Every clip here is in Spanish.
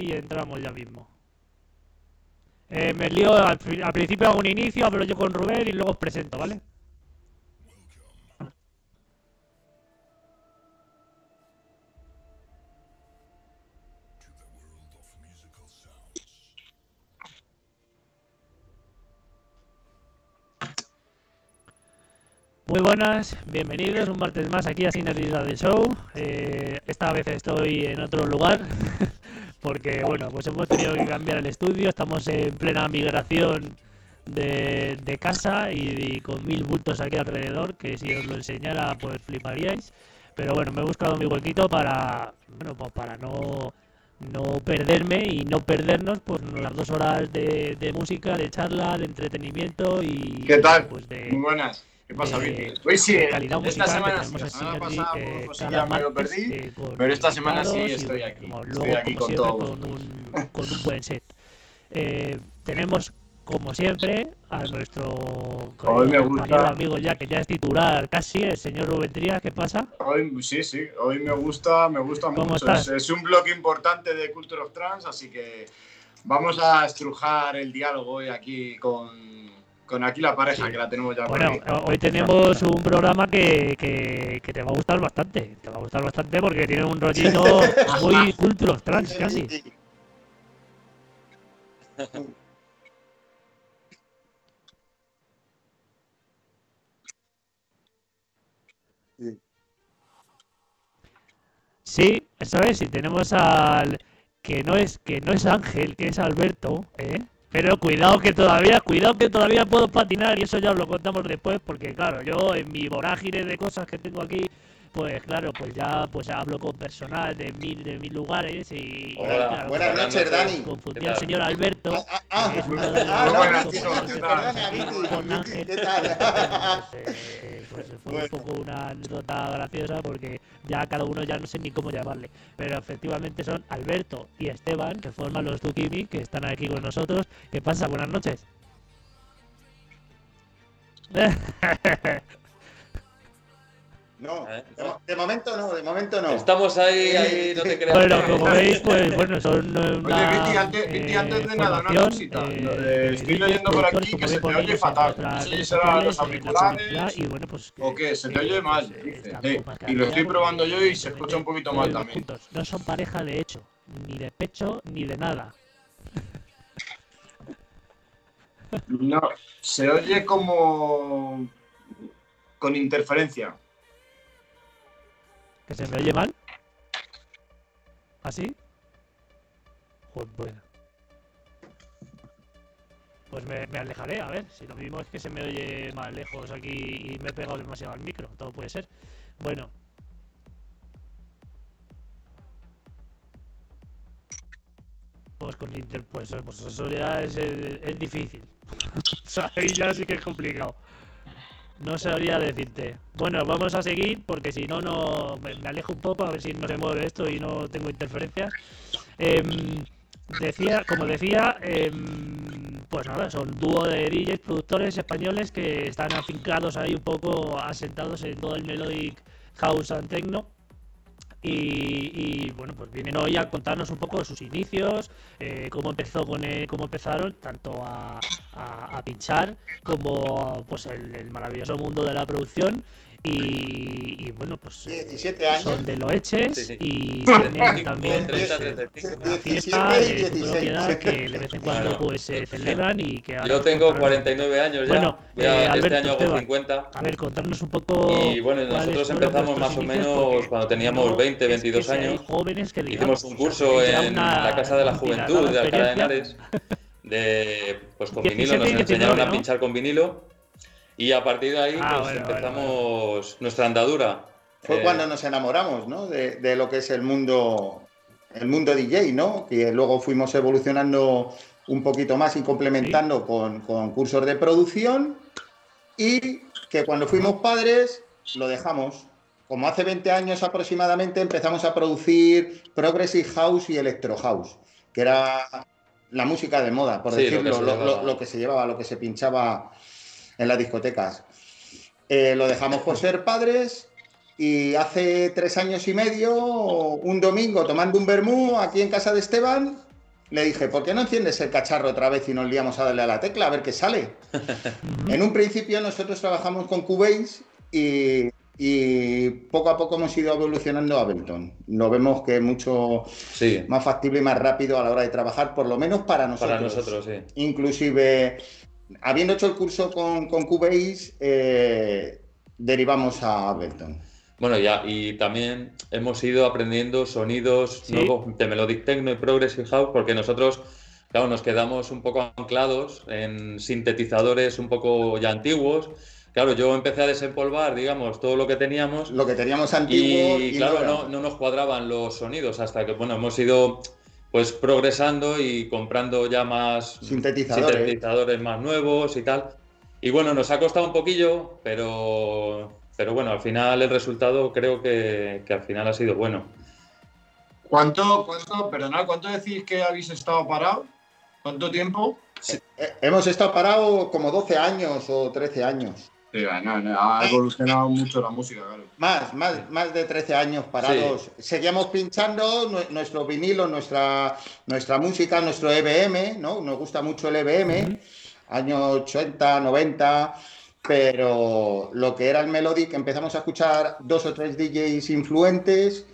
Y entramos ya mismo. Eh, me lío, al, al, principio hago un inicio, hablo yo con Rubén y luego os presento, ¿vale? Muy buenas, bienvenidos un martes más aquí a Sinergia del Show. Eh, esta vez estoy en otro lugar. porque bueno, pues hemos tenido que cambiar el estudio, estamos en plena migración de, casa y, con mil bultos aquí alrededor, que si os lo enseñara pues fliparíais. Pero bueno, me he buscado mi huequito para, bueno, pues para no, no perderme y no perdernos pues las dos horas de, de música, de charla, de entretenimiento y... ¿Qué tal? Pues, de, Muy buenas. ¿Qué pasa, eh, Pues sí, esta semana, la semana pasada eh, pues, ya me lo perdí, eh, pero esta semana sí estoy aquí. estoy aquí con todo. Con un, con un buen set. Eh, tenemos como siempre, a nuestro amigo ya que ya es titular casi, el señor Rubén Trías, ¿qué pasa? Hoy, sí, sí, hoy me gusta, me gusta mucho. Es, un blog importante de Culture of Trans, así que vamos a estrujar el diálogo hoy aquí con, con aquí la pareja que la tenemos ya. Bueno, hoy tenemos un programa que, que, te va a gustar bastante, te va a gustar bastante porque tiene un rollito muy Culture of Trans casi. Sí, eso es, si tenemos al que no es que no es Ángel, que es Alberto, ¿eh? Pero cuidado que todavía, cuidado que todavía puedo patinar y eso ya os lo contamos después porque claro, yo en mi vorágine de cosas que tengo aquí pues claro, pues ya pues hablo con personal de mil, de mil lugares y... Hola. buenas noches, Dani. Confundí al señor Alberto. Ah, ah, ah, ah buenas noches, con Ángel. ¿Qué tal? Pues, eh, pues, fue un poco una anécdota graciosa porque ya cada uno ya no sé ni cómo llamarle. Pero efectivamente son Alberto y Esteban, que forman los Tukimi, que están aquí con nosotros. ¿Qué pasa? Buenas noches. No, ¿Eh? de, momento no, de momento no. Estamos ahí, ahí no te creas. Bueno, como veis, pues bueno, son una, Oye, Viti, antes, Viti, antes de nada, una cosita. Eh, estoy leyendo por aquí que se te oye fatal. No sé si será los auriculares y, bueno, pues, o qué, se te oye mal. Dice. y lo estoy probando yo y se escucha un poquito mal también. No son pareja de hecho, ni de pecho, ni de nada. No, se oye como con interferencia. ¿Que se me oye mal? ¿Así? Joder. Pues me, alejaré, a ver, si lo mismo es que se me oye más lejos aquí y me he pegado demasiado al micro, todo puede ser. Bueno. Pues con Inter, pues, pues eso ya es, es, difícil. ahí ya sí que es complicado. No sabría decirte. Bueno, vamos a seguir porque si no, no me alejo un poco a ver si no se mueve esto y no tengo interferencias. Em, decía, como decía, em, pues nada, son dúo de DJs, productores españoles que están afincados ahí un poco asentados en todo el melodic house and techno y, bueno, pues vienen hoy a contarnos un poco sus inicios, eh, cómo empezó con cómo empezaron tanto a, pinchar como pues el, maravilloso mundo de la producción y, bueno, pues 17 años. son de Loeches y tienen también pues, una fiesta de propiedad que de vez en cuando pues se celebran y que Yo tengo 49 años ya, bueno, ya eh, este año hago 50. A ver, contarnos un poco Y bueno, nosotros empezamos más o menos cuando teníamos 20, 22 años. Jóvenes que Hicimos un curso en la Casa de la Juventud de Alcalá de Henares de pues con vinilo, nos enseñaron a pinchar con vinilo y a partir de ahí ah, pues, empezamos nuestra andadura. Fue eh, cuando nos enamoramos, ¿no? De, lo que es el mundo, el mundo DJ, ¿no? Que luego fuimos evolucionando un poquito más y complementando con, con, cursos de producción y que cuando fuimos padres lo dejamos. Como hace 20 años aproximadamente empezamos a producir Progressive House y Electro House, que era la música de moda, por decirlo, lo, que se llevaba, lo que se pinchaba en las discotecas. Eh, lo dejamos por ser padres y hace tres años y medio, un domingo, tomando un vermú aquí en casa de Esteban, le dije, ¿por qué no enciendes el cacharro otra vez y nos liamos a darle a la tecla a ver qué sale? en un principio nosotros trabajamos con Cubase y, poco a poco hemos ido evolucionando a Ableton. Lo vemos que es mucho más factible y más rápido a la hora de trabajar, por lo menos para nosotros. Para nosotros, sí. Inclusive habiendo hecho el curso con, con Cubase, eh, derivamos a Ableton. Bueno, ya, y también hemos ido aprendiendo sonidos nuevos de Melodic Techno y Progressive House, porque nosotros, claro, nos quedamos un poco anclados en sintetizadores un poco ya antiguos. Claro, yo empecé a desempolvar, digamos, todo lo que teníamos. Lo que teníamos antiguo. Y, claro, no, no, nos cuadraban los sonidos hasta que, bueno, hemos ido pues progresando y comprando ya más sintetizadores. más nuevos y tal. Y bueno, nos ha costado un poquillo, pero, pero bueno, al final el resultado creo que, al final ha sido bueno. ¿Cuánto, cuánto, perdonad, cuánto decís que habéis estado parado? ¿Cuánto tiempo? Eh, hemos estado parados como 12 años o 13 años. Sí, ha evolucionado mucho la música, claro. Más, más, más de 13 años parados. Seguíamos pinchando nuestro vinilo, nuestra, nuestra música, nuestro EBM, ¿no? Nos gusta mucho el EBM, años 80, 90, pero lo que era el Melodic, empezamos a escuchar dos o tres DJs influentes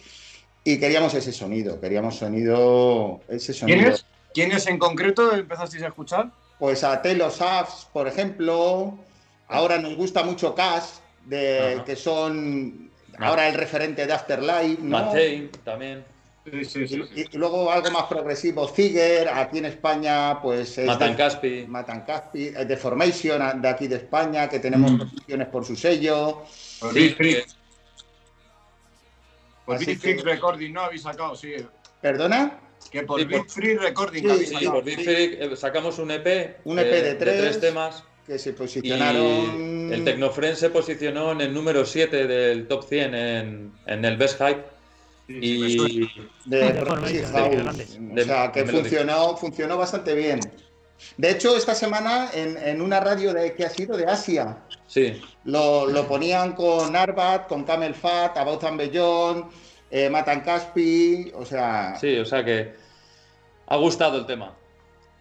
y queríamos ese sonido, queríamos sonido, ese sonido. ¿Quiénes? ¿Quiénes en concreto empezasteis a escuchar? Pues a Telo Safs, por ejemplo, Ahora nos gusta mucho Cash, de, que son ahora el referente de Afterlife. ¿no? también. y, luego algo más progresivo, Ziger, aquí en España, pues es Matan Caspi. Matan Caspi, Deformation de aquí de España, que tenemos mm. posiciones por su sello. Por Big Freak. Por Big Freak Recording, ¿no? Habéis sacado, sí. ¿Perdona? Que por Big Freak Recording habéis sacado. Sí, por Big Freak eh, sacamos un EP. Un EP de, tres. de tres temas que se posicionaron. el Tecnofriend se posicionó en el número 7 del top 100 en, en el Best Hype. y de, O sea, que funcionó, funcionó bastante bien. De hecho, esta semana en, en, una radio de que ha sido de Asia. Sí. Lo, lo ponían con Arbat, con Camel Fat, About and Beyond, eh, Matan Caspi, o sea. Sí, o sea que ha gustado el tema.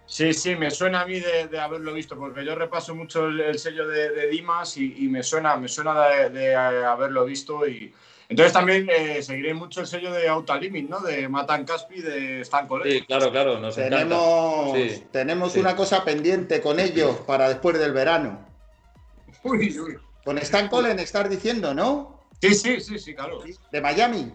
Sí, sí, me suena a mí de, haberlo visto, porque yo repaso mucho el, sello de, Dimas y, me suena, me suena de, haberlo visto. y Entonces también eh, seguiré mucho el sello de Limit, ¿no? De Matan Caspi, de Stan Sí, claro, claro, nos tenemos, tenemos una cosa pendiente con ellos para después del verano. Uy, uy. Con Stan Colen estar diciendo, ¿no? Sí, sí, sí, sí, claro. De Miami.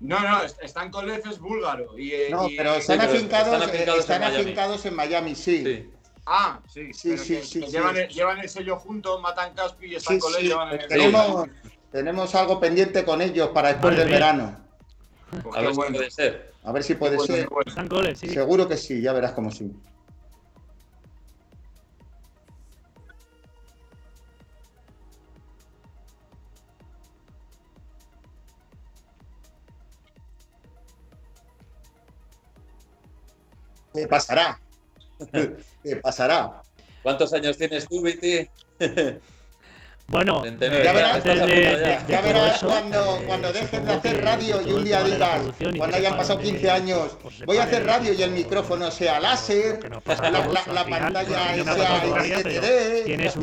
No, no, están con es búlgaro. Y, no, pero están, afincados, están, afincados, en Miami, sí. Ah, sí, sí, sí, sí, llevan, El, llevan, el, sello juntos, Matan Caspi y están con llevan el tenemos, tenemos algo pendiente con ellos para después del verano. Pues a ver si puede ser. A ver si puede ser. Seguro que sí, ya verás cómo sí. ¿Qué pasará? ¿Qué pasará? ¿Cuántos años tienes tú, Viti? Bueno, ya verás, cuando, cuando dejes de hacer radio y un día digas, cuando hayan pasado 15 años, voy a hacer radio y el micrófono sea láser, la, pantalla sea Tienes un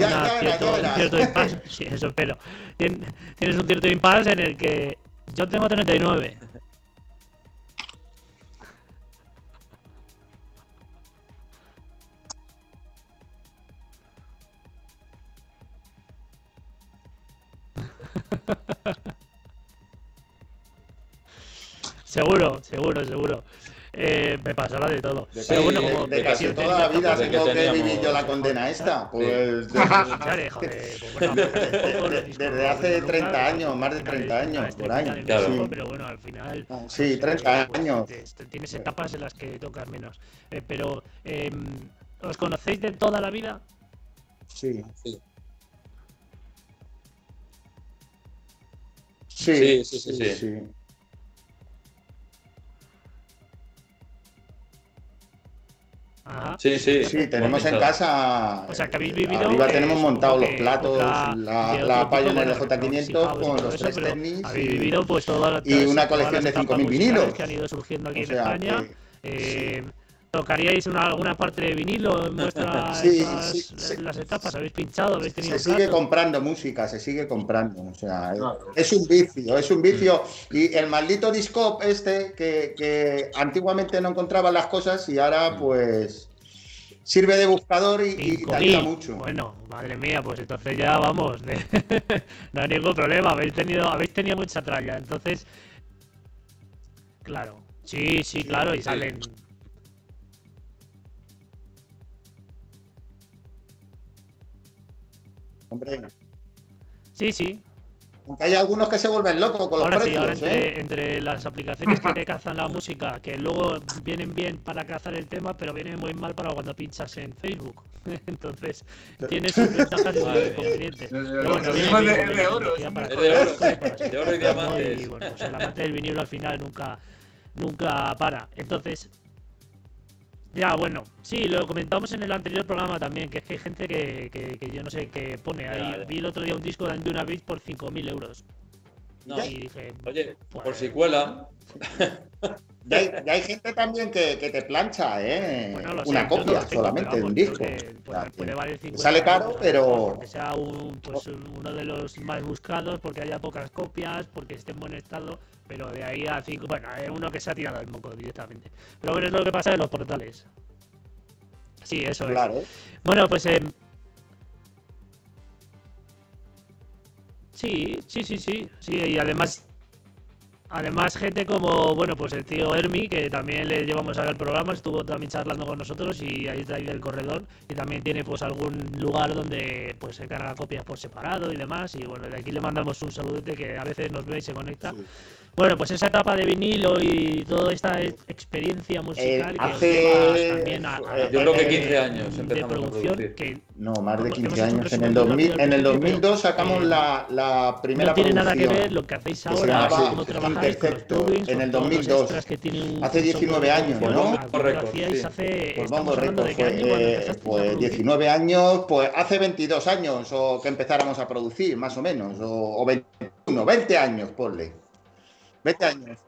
cierto impasse, sí, eso pero tienes un cierto impasse en el que yo tengo 39 seguro, seguro, seguro. Eh, me pasará de todo. De, Pero bueno, como de, casi toda la vida tengo que, vivir yo la condena esta. Pues desde, hace 30 años, más de 30 años, por año. Pero bueno, al final. Sí, 30 pues, años. Tienes etapas en las que tocas menos. Eh, pero, em, ¿os conocéis de toda la vida? Sí, sí. Sí, sí, sí, sí. Sí, sí. Sí, tenemos en casa. O sea, que habéis vivido. Arriba tenemos montados los platos, la, la Pioneer J500 con los tres tenis. Habéis vivido pues toda Y una colección de 5.000 vinilos. Que han ido surgiendo aquí en España. eh, ¿Tocaríais una, alguna parte de vinilo en vuestras las etapas? ¿Habéis pinchado? ¿Habéis tenido se sigue comprando música, se sigue comprando. O sea, es un vicio, es un vicio. Y el maldito disco este que, que antiguamente no encontraba las cosas y ahora mm. pues sirve de buscador y, te ayuda mucho. Bueno, madre mía, pues entonces ya vamos, no hay ningún problema, habéis tenido, habéis tenido mucha tralla, entonces, claro, sí, sí, claro, y salen Hombre. Sí, sí. Aunque hay algunos que se vuelven locos con los ahora precios, sí, ahora ¿eh? entre, las aplicaciones que te cazan la música, que luego vienen bien para cazar el tema, pero vienen muy mal para cuando pinchas en Facebook. Entonces, tienes sus ventajas y sus inconvenientes. Es de oro. De oro y diamantes. Y bueno, pues el amante del vinilo al final nunca, nunca para. Entonces, Ya, bueno, sí, lo comentamos en el anterior programa también, que es que hay gente que, que, yo no sé, que pone ahí. Vi el otro día un disco de una Beat por 5.000 euros. No. Y dije, oye, por pues, si cuela. Y hay, gente también que, te plancha, ¿eh? una copia solamente de un disco. sale caro, pero. Que sea pues, uno de los más buscados, porque haya pocas copias, porque esté en buen estado. Pero de ahí a cinco. Bueno, es uno que se ha tirado el moco directamente. Pero bueno, es lo que pasa en los portales. Sí, eso claro. es. Bueno, pues. Eh, sí, sí, sí, sí. Sí, y además Además, gente como, bueno, pues el tío Hermi, que también le llevamos al programa, estuvo también charlando con nosotros y ahí está ahí del corredor. Y también tiene pues algún lugar donde pues se carga copias por separado y demás. Y bueno, de aquí le mandamos un saludete que a veces nos ve y se conecta. Bueno, pues esa etapa de vinilo y toda esta experiencia musical eh, hace... también a, Yo creo que 15 años empezamos de producción que no, más de 15 años. En el, 2000, en el 2002 sacamos la, la, primera No tiene nada que ver lo que hacéis ahora, cómo trabajáis con en el 2002. Hace 19 años, ¿no? Correcto. Hace, pues vamos, fue, pues 19 años, pues hace 22 años o que empezáramos a producir, más o menos, o, o 21, 20 años, ponle. 20 años.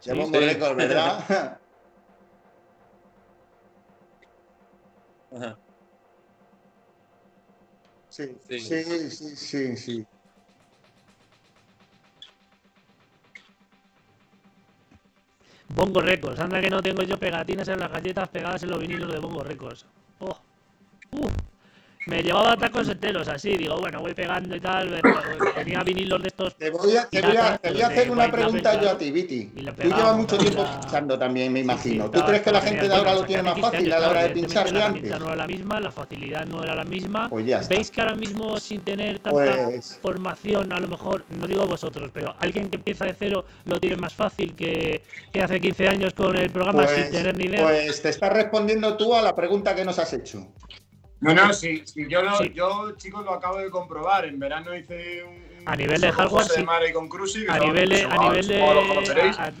Sí, récord, ¿verdad? Sí, sí, sí, sí, sí. Bongo Records. Anda que no tengo yo pegatinas en las galletas pegadas en los vinilos de Bongo Records. Oh. Uh me llevaba tacos enteros así, digo, bueno, voy pegando y tal, tenía vinilos de estos. Te voy a, te voy a, te voy a hacer una pregunta yo a ti, Viti. Tú llevas mucho tiempo pinchando también, me imagino. ¿Tú crees que la gente de ahora lo tiene más fácil a la hora de pinchar que antes? La no era la misma, la facilidad no era la misma. Pues ¿Veis que ahora mismo sin tener tanta pues formación, a lo mejor, no digo vosotros, pero alguien que empieza de cero lo tiene más fácil que, que hace 15 años con el programa sin pues, tener ni idea? Pues te estás respondiendo tú a la pregunta que nos has hecho. No, no, sí, sí yo, lo, yo, chicos, lo acabo de comprobar. En verano hice un. A nivel de hardware, sí. De con Cruci, a, nivel de, a, nivel de,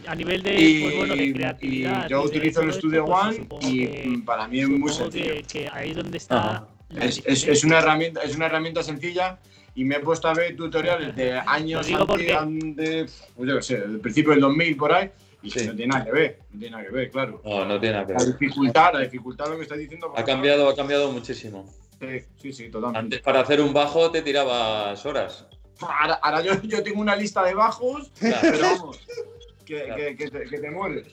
a, nivel de, y, pues, bueno, de creatividad. Y yo utilizo el Studio One y para mí es muy sencillo. Que, que ahí donde está. Es, es, es, una herramienta, es una herramienta sencilla y me he puesto a ver tutoriales de años antes, de, pues yo qué sé, del principio del 2000 por ahí y no tiene nada que ver, no tiene nada que ver, claro. No, no tiene nada que ver. La dificultad, la dificultad lo que estás diciendo. Ha cambiado, ha cambiado muchísimo. Sí, sí, sí, totalmente. Antes para hacer un bajo te tirabas horas. Ahora, yo, yo, tengo una lista de bajos, pero vamos, que, que, que, te, que te mueres.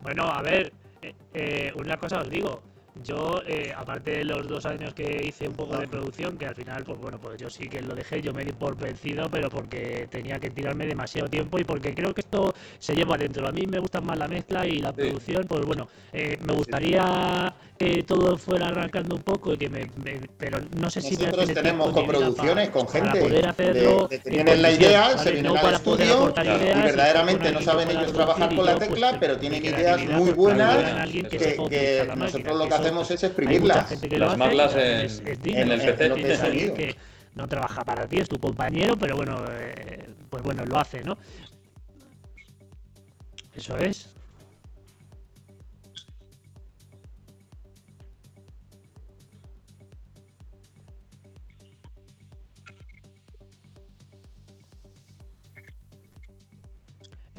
Bueno, a ver, eh, eh, una cosa os digo, yo, eh, aparte de los dos años que hice un poco de producción, que al final, pues bueno, pues yo sí que lo dejé, yo me di por vencido, pero porque tenía que tirarme demasiado tiempo y porque creo que esto se lleva adentro. A mí me gusta más la mezcla y la producción, pues bueno, eh, me gustaría que todo fuera arrancando un poco y que me, pero no sé si nosotros tenemos coproducciones con gente poder hacerlo que tienen la idea, se vienen al estudio y verdaderamente no saben ellos trabajar con la pues, tecla, pero tienen ideas muy buenas que, nosotros lo que hacemos es exprimirlas. Plasmarlas en, en, el PC. que no trabaja para ti, es tu compañero, pero bueno, eh, pues bueno, lo hace, ¿no? Eso es.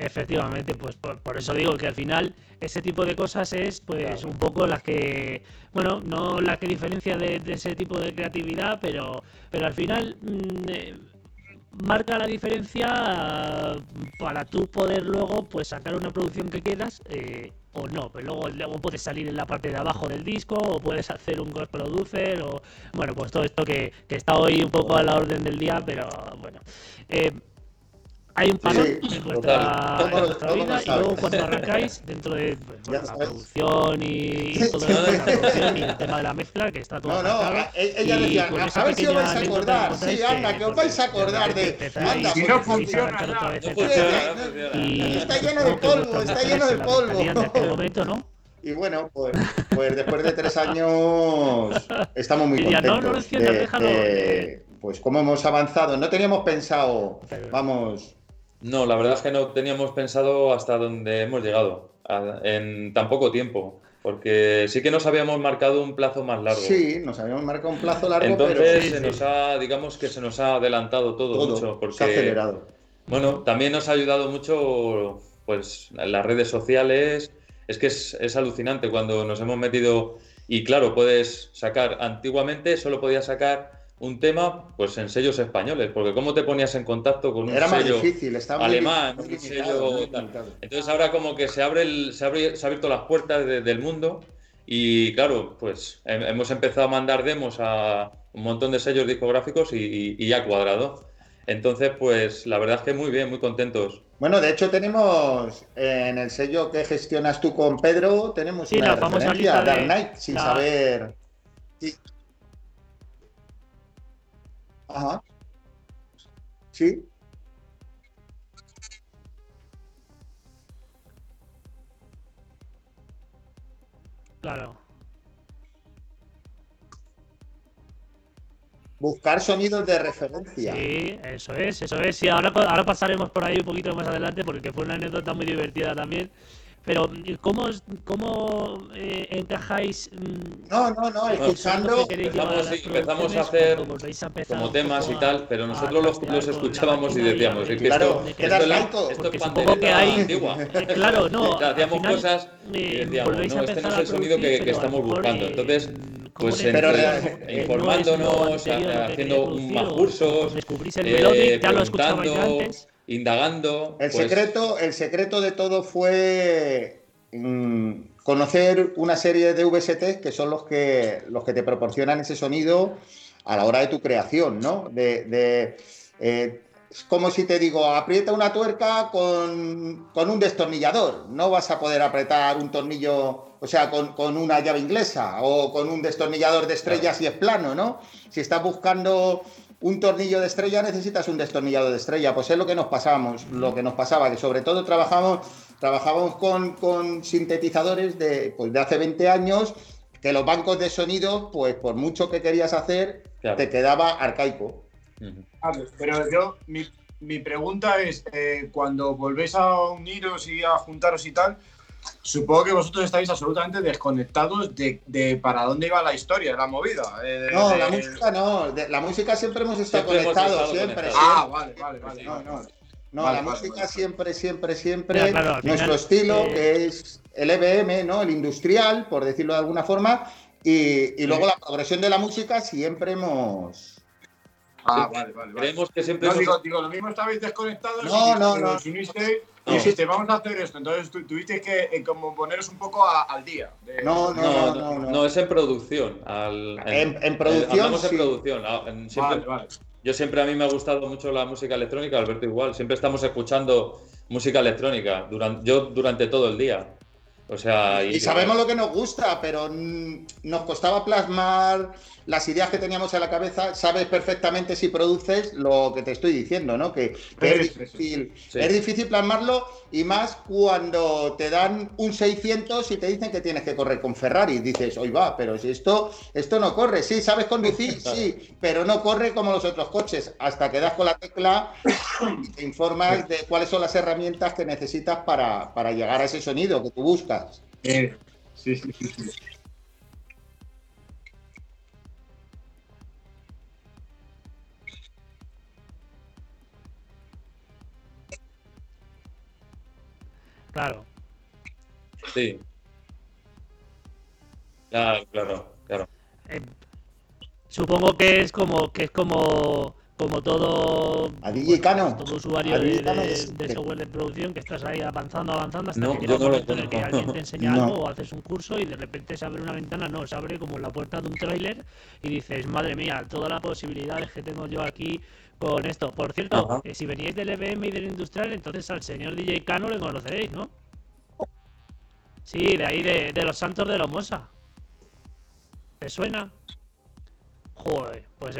Efectivamente, pues por, eso digo que al final ese tipo de cosas es pues un poco las que, bueno, no la que diferencia de, ese tipo de creatividad, pero, pero al final mm, eh, marca la diferencia para tú poder luego pues sacar una producción que quieras eh, o no, pero luego, luego puedes salir en la parte de abajo del disco o puedes hacer un ghost producer o bueno, pues todo esto que, está hoy un poco a la orden del día, pero bueno. Eh, hay un parón en, vuestra, vida y luego cuando arrancáis dentro de pues, la producción y, todo la producción y el tema de la mezcla que está todo no no ella decía a, ver si os vais a acordar sí Ana que os vais a acordar de anda. si no funciona. Está lleno de polvo está lleno de polvo. y bueno, pues, pues después de tres años estamos muy contentos de, pues cómo hemos avanzado. No teníamos pensado, vamos, no, la verdad es que no teníamos pensado hasta dónde hemos llegado en tan poco tiempo. Porque sí que nos habíamos marcado un plazo más largo. Sí, nos habíamos marcado un plazo largo. Entonces se nos ha, digamos que se nos ha adelantado todo, mucho. Porque, se ha acelerado. Bueno, también nos ha ayudado mucho pues las redes sociales. Es que es, es alucinante cuando nos hemos metido. Y claro, puedes sacar. Antiguamente solo podías sacar un tema pues en sellos españoles, porque cómo te ponías en contacto con un sello alemán, un sello Entonces ahora como que se abre el, se, abre, se ha abierto las puertas del mundo y claro, pues hemos empezado a mandar demos a un montón de sellos discográficos y, y, ya cuadrado. Entonces, pues la verdad es que muy bien, muy contentos. Bueno, de hecho tenemos en el sello que gestionas tú con Pedro, tenemos una referencia, Dark Knight, sin saber... Ajá. Sí. Claro. Buscar sonidos de referencia. Sí, eso es, eso es. Y ahora, ahora pasaremos por ahí un poquito más adelante porque fue una anécdota muy divertida también. Pero, ¿cómo, cómo eh, encajáis? Mm, no, no, no, escuchando. Empezamos, empezamos a hacer como temas y tal, pero nosotros los, los escuchábamos y decíamos: es que claro, esto, esto, esto es pandereta que hay, antigua. Claro, no. hacíamos cosas y eh, decíamos: no, este no es el sonido que, que estamos buscando. Entonces, pues entre, informándonos, haciendo más cursos, descubrís el eh, ya lo escuchabais antes indagando. El, pues secreto, el secreto de todo fue mm, conocer una serie de VST que son los que, los que te proporcionan ese sonido a la hora de tu creación, ¿no? De, eh, es como si te digo, aprieta una tuerca con, un destornillador. No vas a poder apretar un tornillo, o sea, con, con una llave inglesa o con un destornillador de estrellas y es plano, ¿no? Si estás buscando un tornillo de estrella necesitas un destornillado de estrella. Pues es lo que nos pasamos, lo que nos pasaba, que sobre todo trabajamos, trabajamos con, sintetizadores de, pues de hace 20 años, que los bancos de sonido, pues por mucho que querías hacer, te quedaba arcaico. pero yo, mi, pregunta es, eh, cuando volvéis a uniros y a juntaros y tal, Supongo que vosotros estáis absolutamente desconectados de, para dónde iba la historia, la movida. Eh, no, la música no. la música siempre hemos estado conectados, siempre, Ah, vale, vale, vale. No, no. no la música siempre, siempre, siempre. nuestro estilo, eh, que es el EBM, ¿no? El industrial, por decirlo de alguna forma. Y, luego la progresión de la música siempre hemos. Ah, vale, vale, Creemos que siempre. No, digo, digo, lo mismo estabais desconectados. No, no, no. Y dijiste, vamos a hacer esto. Entonces tuviste que eh, como poneros un poco al día. No, no, no, no, es en producción. en, producción. en producción. Ah, yo siempre, a mí me ha gustado mucho la música electrónica, Alberto igual. Siempre estamos escuchando música electrónica, durante, yo durante todo el día. O sea, y, sabemos lo que nos gusta, pero nos costaba plasmar las ideas que teníamos en la cabeza. Sabes perfectamente si produces lo que te estoy diciendo, ¿no? Que, es, difícil, es difícil plasmarlo y más cuando te dan un 600 y te dicen que tienes que correr con Ferrari. Dices, hoy va, pero si esto, esto no corre. Sí, sabes conducir, sí, pero no corre como los otros coches. Hasta que das con la tecla y te informas de cuáles son las herramientas que necesitas para, para llegar a ese sonido que tú buscas. Eh, sí, sí, sí, Claro. Sí. Claro, claro, claro. Eh, supongo que es como que es como como todo, a DJ Cano. todo usuario de, software de producción que estás ahí avanzando, avanzando hasta que llega un momento en el que alguien te enseña algo o haces un curso y de repente se abre una ventana, no, se abre como la puerta de un tráiler y dices, madre mía, todas las posibilidades que tengo yo aquí con esto. Por cierto, eh, si veníais del EBM y del industrial, entonces al señor DJ Cano le conoceréis, ¿no? Sí, de ahí de, de los santos de los Mosa. ¿Te suena? Joder, pues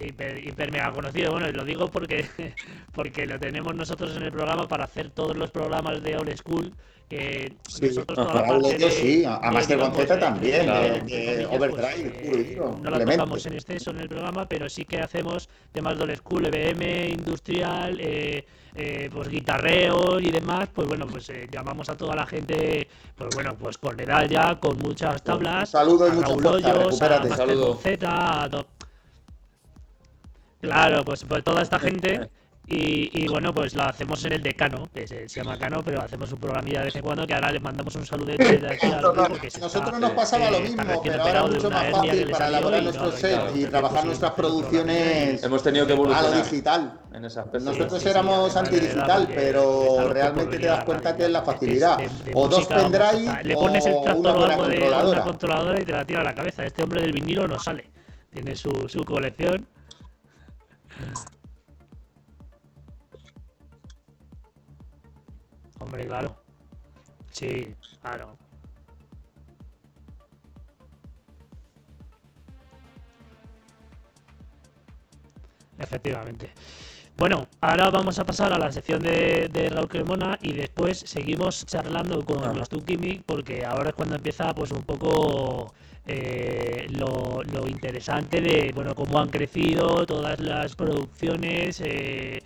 hiper, hiper, mega conocido. Bueno, lo digo porque, porque lo tenemos nosotros en el programa para hacer todos los programas de Old School. Que sí, nosotros sí, a Master también, de, Overdrive, pues, No lo tocamos en exceso en el programa, pero sí que hacemos temas de Old School, EBM, industrial, eh, eh, pues guitarreos y demás, pues bueno, pues eh, llamamos a toda la gente, pues bueno, pues con edad ya, con muchas tablas. Saludos y muchas Hoyos, a Claro, pues, pues toda esta gente y, bueno, pues lo hacemos en el decano, que se, llama Cano, pero hacemos un programilla de vez en cuando que ahora les mandamos un saludo de aquí a Nosotros nos pasaba lo mismo, pero ahora es mucho más fácil para elaborar nuestros sets y trabajar nuestras producciones Hemos tenido que evolucionar a lo digital. Nosotros éramos antidigital, pero realmente te das cuenta que es la facilidad. O dos pendrive le pones el tractor o algo de una controladora y te la tira a la cabeza. Este hombre del vinilo no sale. Tiene su, su colección. Hombre, claro. Sí, claro. Efectivamente. Bueno, ahora vamos a pasar a la sección de, de Raúl Cremona y después seguimos charlando con los Tukimi porque ahora es cuando empieza pues un poco eh, lo, lo, interesante de bueno cómo han crecido todas las producciones eh,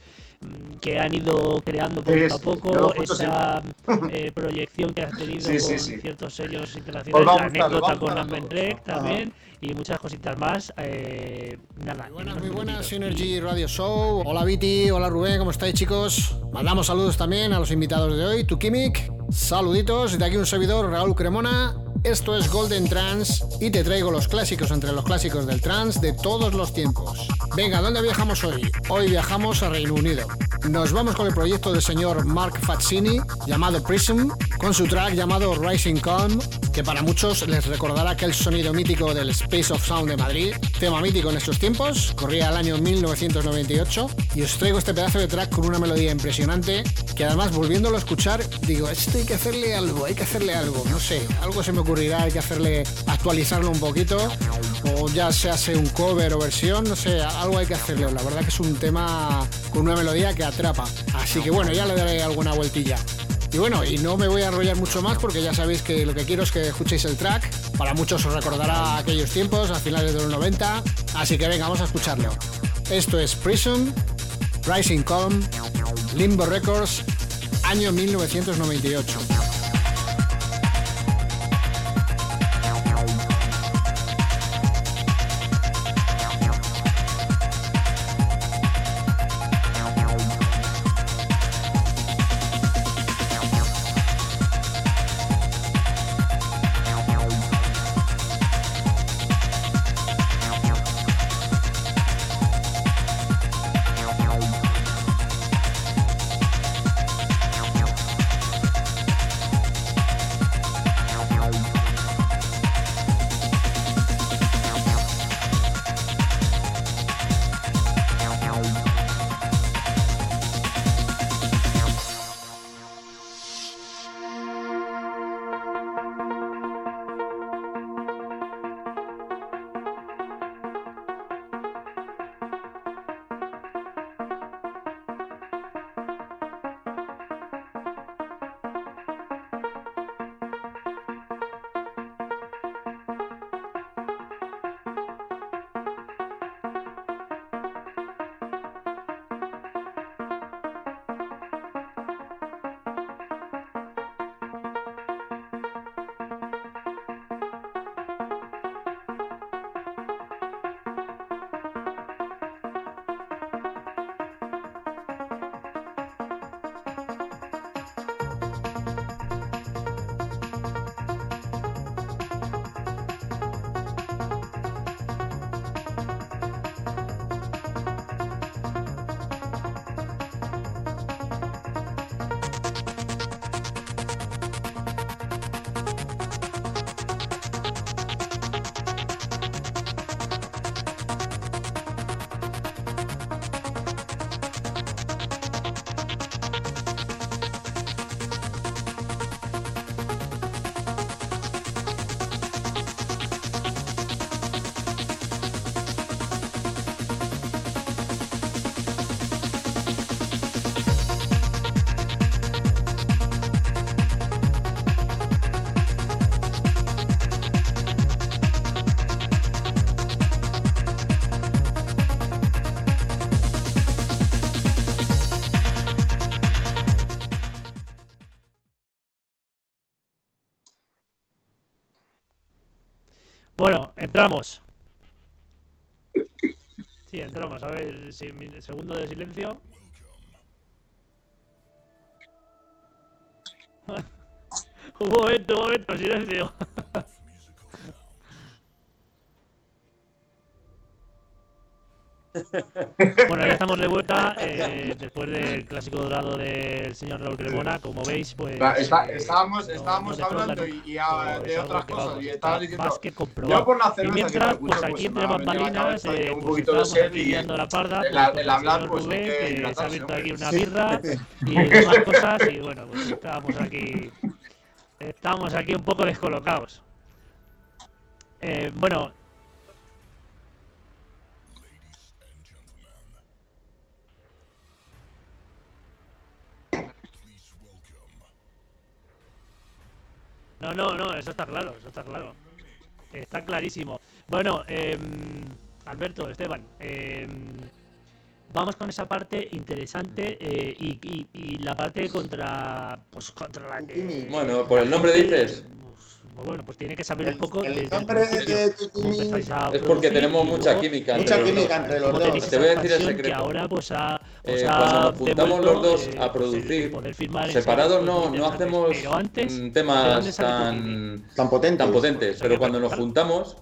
que han ido creando poco a poco esa eh, proyección que has tenido con ciertos sellos internacionales, la anécdota con Ambenrec también y muchas cositas más. Eh, nada, muy buenas, muy buenas, Synergy Radio Show. Hola Viti, hola Rubén, ¿cómo estáis chicos? Mandamos saludos también a los invitados de hoy, tu Kimik, saluditos, de aquí un servidor, Raúl Cremona esto es Golden Trans y te traigo los clásicos entre los clásicos del trans de todos los tiempos. Venga, ¿dónde viajamos hoy? Hoy viajamos a Reino Unido. Nos vamos con el proyecto del señor Mark Fazzini llamado Prism, con su track llamado Rising Calm, que para muchos les recordará aquel sonido mítico del Space of Sound de Madrid, tema mítico en estos tiempos, corría el año 1998, y os traigo este pedazo de track con una melodía impresionante, que además volviéndolo a escuchar, digo, este hay que hacerle algo, hay que hacerle algo, no sé, algo se me ocurre hay que hacerle, actualizarlo un poquito, o ya se hace un cover o versión, no sé, algo hay que hacerle. La verdad que es un tema con una melodía que atrapa. Así que bueno, ya le daré alguna vueltilla. Y bueno, y no me voy a enrollar mucho más porque ya sabéis que lo que quiero es que escuchéis el track. Para muchos os recordará aquellos tiempos, a finales de los 90. Así que venga, vamos a escucharlo. Esto es Prison, Rising Calm, Limbo Records, año 1998. Entramos. Sí, entramos. A ver, si, segundo de silencio. un momento, un momento, silencio. Bueno, ya estamos de vuelta eh, después del clásico dorado del señor Raúl Cremona. Como veis, pues. Está, eh, estábamos estábamos hablando y, y a, de otras cosas. y estaba diciendo. Más que yo por la cerveza. Y mientras, que pues aquí pues, entre bambalinas, eh, un pues poquito de y la parda. El, el, el hablar, pues. Rubén, que, que se ha abierto aquí una birra y demás cosas. Y bueno, pues estábamos aquí. Estamos aquí un poco descolocados. Eh, bueno, No, no, no, eso está claro, eso está claro. Está clarísimo. Bueno, eh, Alberto, Esteban, eh, vamos con esa parte interesante eh, y, y, la parte contra, pues, contra la que... Bueno, por el nombre dices. Pues bueno, pues tiene que saber un poco. El, nombre de, es porque tenemos mucha química. Mucha química entre los dos. Te voy a decir el secreto. ahora, pues, a, pues eh, cuando nos juntamos los dos a producir, separados no, no hacemos temas tan, tan potentes. Tan potentes pero cuando nos juntamos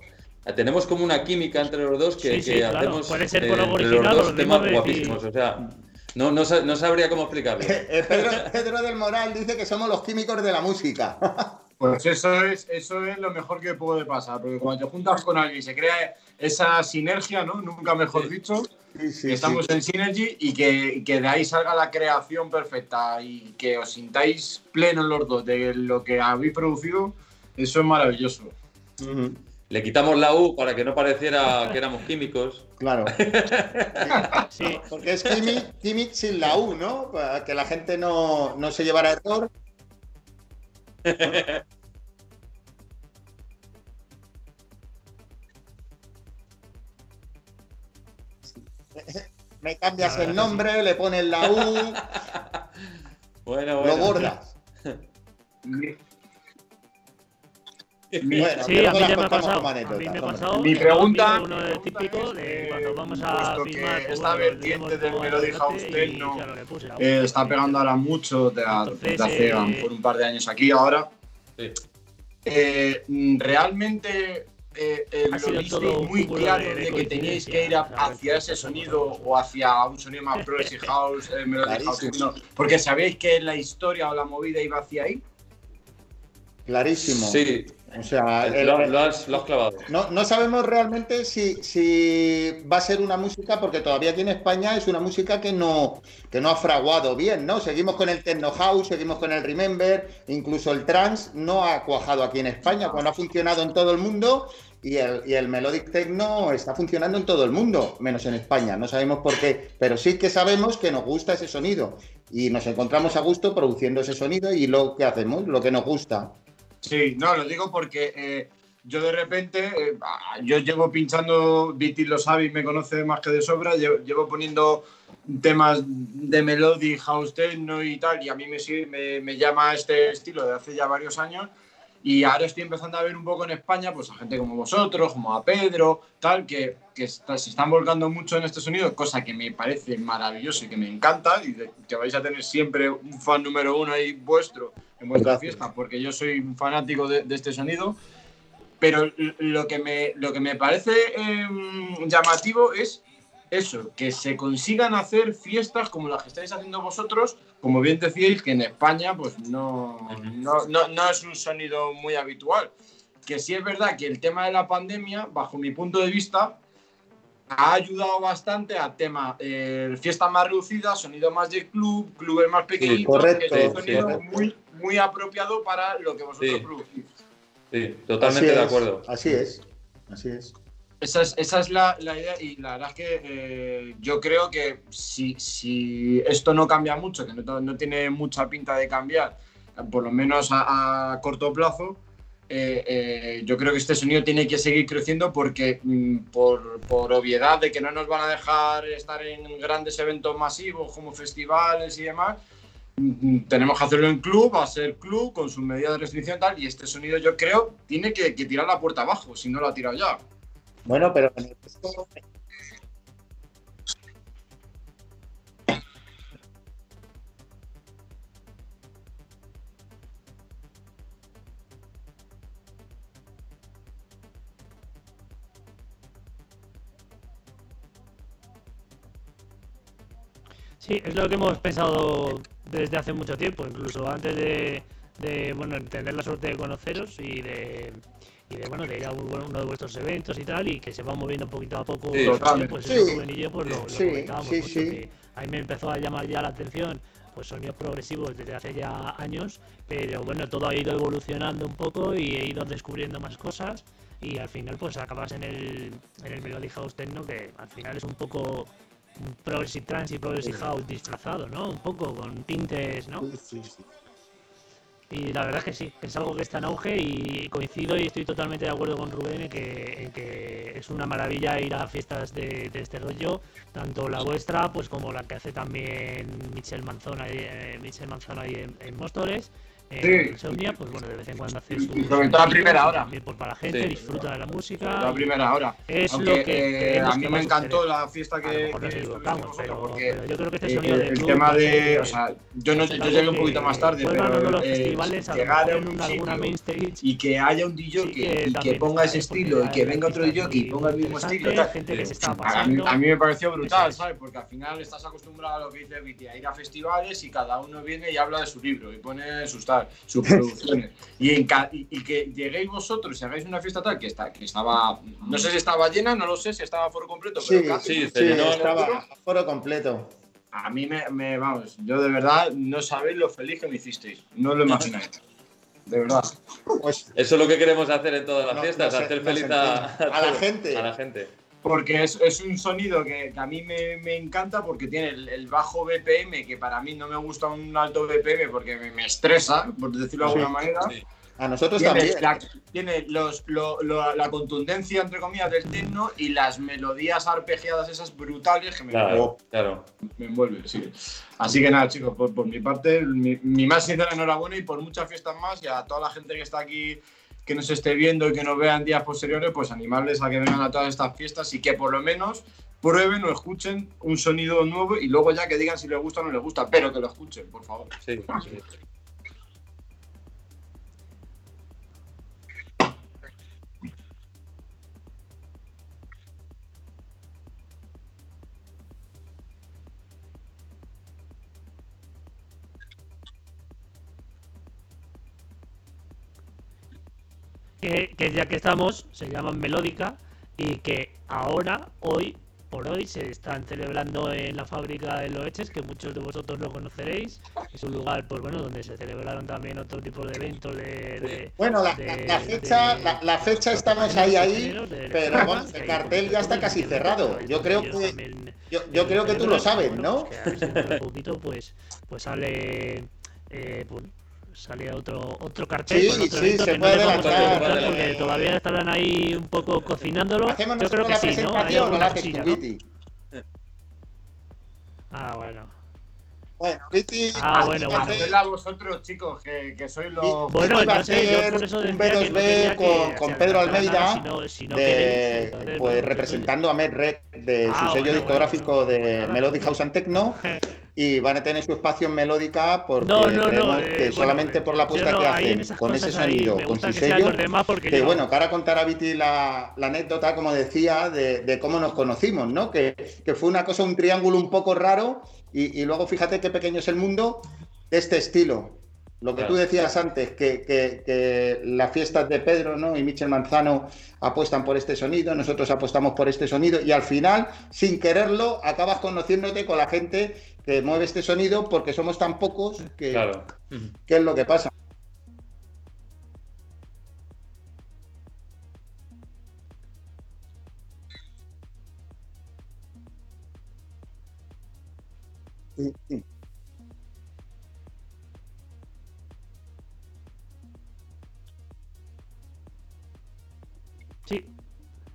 tenemos como una química entre los dos que, que hacemos Puede ser por eh, los dos temas guapísimos. O sea, no, no, no sabría cómo explicarlo. Eh, Pedro, Pedro del Moral dice que somos los químicos de la música. Pues eso es, eso es lo mejor que puede pasar, porque cuando te juntas con alguien y se crea esa sinergia, ¿no? Nunca mejor dicho, estamos en Synergy y que, que, de ahí salga la creación perfecta y que os sintáis plenos los dos de lo que habéis producido, eso es maravilloso. Le quitamos la U para que no pareciera que éramos químicos. Claro. sí. Porque es químic, sin la U, ¿no? Para que la gente no, no se llevara error. Me cambias el nombre, le pones la U. Bueno, bueno. Lo bordas. Bueno, sí, a mí ya me ha pasado. A mí me ha pasado. Mi pregunta. Uno de típico de cuando vamos a filmar. Pues esta vertiente del Melody House Techno eh, está pegando ahora mucho de, hace eh, por un par de años aquí ahora. Eh, realmente eh, eh lo visteis muy claro de, que teníais que ir hacia ese sonido o hacia un sonido más progressive house, eh, melody house, porque sabéis que la historia o la movida iba hacia ahí. Clarísimo. Sí, o sea, lo, has, clavado. No, sabemos realmente si, si, va a ser una música, porque todavía aquí en España es una música que no, que no ha fraguado bien, ¿no? Seguimos con el techno house, seguimos con el remember, incluso el trance no ha cuajado aquí en España, cuando ha funcionado en todo el mundo y el, y el melodic techno está funcionando en todo el mundo, menos en España. No sabemos por qué, pero sí que sabemos que nos gusta ese sonido y nos encontramos a gusto produciendo ese sonido y lo que hacemos, lo que nos gusta. Sí, no, lo digo porque eh, yo de repente, eh, ah, yo llevo pinchando, Viti lo sabe y me conoce más que de sobra, llevo, poniendo temas de melody, house techno y tal, y a mí me, me, llama este estilo de hace ya varios años. Y ahora estoy empezando a ver un poco en España, pues a gente como vosotros, como a Pedro, tal, que, que se están volcando mucho en este sonido, cosa que me parece maravilloso y que me encanta, y que vais a tener siempre un fan número uno ahí vuestro en vuestra fiesta, porque yo soy un fanático de, este sonido. Pero lo que me, lo que me parece em, llamativo es eso, que se consigan hacer fiestas como las que estáis haciendo vosotros, como bien decíais, que en España pues no, no, no, no, es un sonido muy habitual. Que sí es verdad que el tema de la pandemia, bajo mi punto de vista, ha ayudado bastante al tema eh, fiesta más reducida, sonido más de club, clubes más pequeñitos, correcto, que es un sonido muy, muy apropiado para lo que vosotros producís. Sí, totalmente de acuerdo. Así es, así es. Esa es, esa es la, la, idea y la verdad es que eh, yo creo que si, si, esto no cambia mucho, que no, no, tiene mucha pinta de cambiar, por lo menos a, a corto plazo, eh, eh, yo creo que este sonido tiene que seguir creciendo porque mm, por, por, obviedad de que no nos van a dejar estar en grandes eventos masivos como festivales y demás, mm, tenemos que hacerlo en club, va a ser club, con sus medidas de restricción tal, y este sonido yo creo tiene que, tirar la puerta abajo, si no lo ha tirado ya. Bueno, pero Sí, es lo que hemos pensado desde hace mucho tiempo, incluso antes de, bueno, tener la suerte de conoceros y de, y de, bueno, de ir a uno de vuestros eventos y tal, y que se va moviendo poquito a poco, sí, pues y yo pues lo, comentábamos, sí, a mí me empezó a llamar ya la atención pues sonidos progresivos desde hace ya años, pero bueno, todo ha ido evolucionando un poco y he ido descubriendo más cosas y al final pues acabas en el, en el Melody House Techno que al final es un poco Progressive Trance y Progressive House disfrazado, ¿no? Un poco con tintes, ¿no? Sí, sí, Y la verdad es que sí, es algo que está en auge y coincido y estoy totalmente de acuerdo con Rubén en que, que es una maravilla ir a fiestas de, este rollo, tanto la vuestra pues como la que hace también Michel Manzona, eh, Michel Manzona ahí en, en Móstoles eh, sí. pues bueno, de vez en cuando haces un. Sobre todo a primera hora. Pues para la gente, disfruta de la música. A primera hora. Es Aunque, lo que. Eh, a mí me encantó la fiesta que. A que equivocamos, pero, porque yo creo que este sonido. El, el tema de. O sea, yo, no, yo llegué un poquito más tarde, pero. Eh, llegar a un stage y que haya un DJ que, y que ponga ese estilo y que venga otro DJ y ponga el mismo estilo. A mí me pareció brutal, ¿sabes? Porque al final estás acostumbrado a lo que dice Viti, a ir a festivales y cada uno viene y habla de su libro y pone sus sus producciones. y, y, que lleguéis vosotros y hagáis una fiesta tal que, está, que estaba, no sé si estaba llena, no lo sé si estaba foro completo, pero sí, sí, estaba foro completo. A mí me, vamos, yo de verdad no sabéis lo feliz que me hicisteis, no lo imagináis. De verdad. Pues, Eso es lo que queremos hacer en todas las fiestas, hacer feliz a, la gente. A la gente porque es, es, un sonido que, a mí me, me, encanta porque tiene el, bajo BPM, que para mí no me gusta un alto BPM porque me, me estresa, por decirlo de alguna manera. A nosotros también. tiene los, lo, la contundencia, entre comillas, del techno y las melodías arpegiadas esas brutales que me, claro, claro. me envuelven. Sí. Así que nada, chicos, por, por mi parte, mi, mi, más sincera enhorabuena y por muchas fiestas más y a toda la gente que está aquí que nos esté viendo y que nos vean días posteriores, pues animarles a que vengan a todas estas fiestas y que por lo menos prueben o escuchen un sonido nuevo y luego ya que digan si les gusta o no les gusta, pero que lo escuchen, por favor. Sí, sí. Que, ya que estamos, se llaman Melódica y que ahora, hoy por hoy, se están celebrando en la fábrica de Loeches, que muchos de vosotros lo conoceréis. Es un lugar, pues bueno, donde se celebraron también otro tipo de eventos de... bueno, la, fecha, la, fecha estamos ahí, ahí, pero bueno, el cartel ya está casi cerrado. Yo creo que... Yo, creo que tú lo sabes, ¿no? un poquito, pues, pues sale... Eh, pues, salía otro otro cartel sí, otro sí, se puede adelantar porque todavía estarán ahí un poco cocinándolo. Hacemos yo creo que sí no Hay alguna cosilla, ¿no? ah bueno bueno, Viti, ah, bueno, bueno. a vosotros, chicos, que, que sois los. Bueno, iba a ser un B2B con, con Pedro Almeida, de, pues representando a MedRec de ah, su sello discográfico de Melody House and Techno. y van a tener su espacio en melódica porque no, no, que eh, solamente por la apuesta que hacen con ese sonido, con su sello, que bueno, que ahora contar a Viti la, la, anécdota, como decía, de, de, cómo nos conocimos, ¿no? Que, que, fue una cosa, un triángulo un poco raro y, y, luego fíjate qué pequeño es el mundo de este estilo. Lo que tú decías antes, que, que, las fiestas de Pedro ¿no? y Michel Manzano apuestan por este sonido, nosotros apostamos por este sonido y al final, sin quererlo, acabas conociéndote con la gente que mueve este sonido porque somos tan pocos que, claro. ¿qué es lo que pasa? Sí,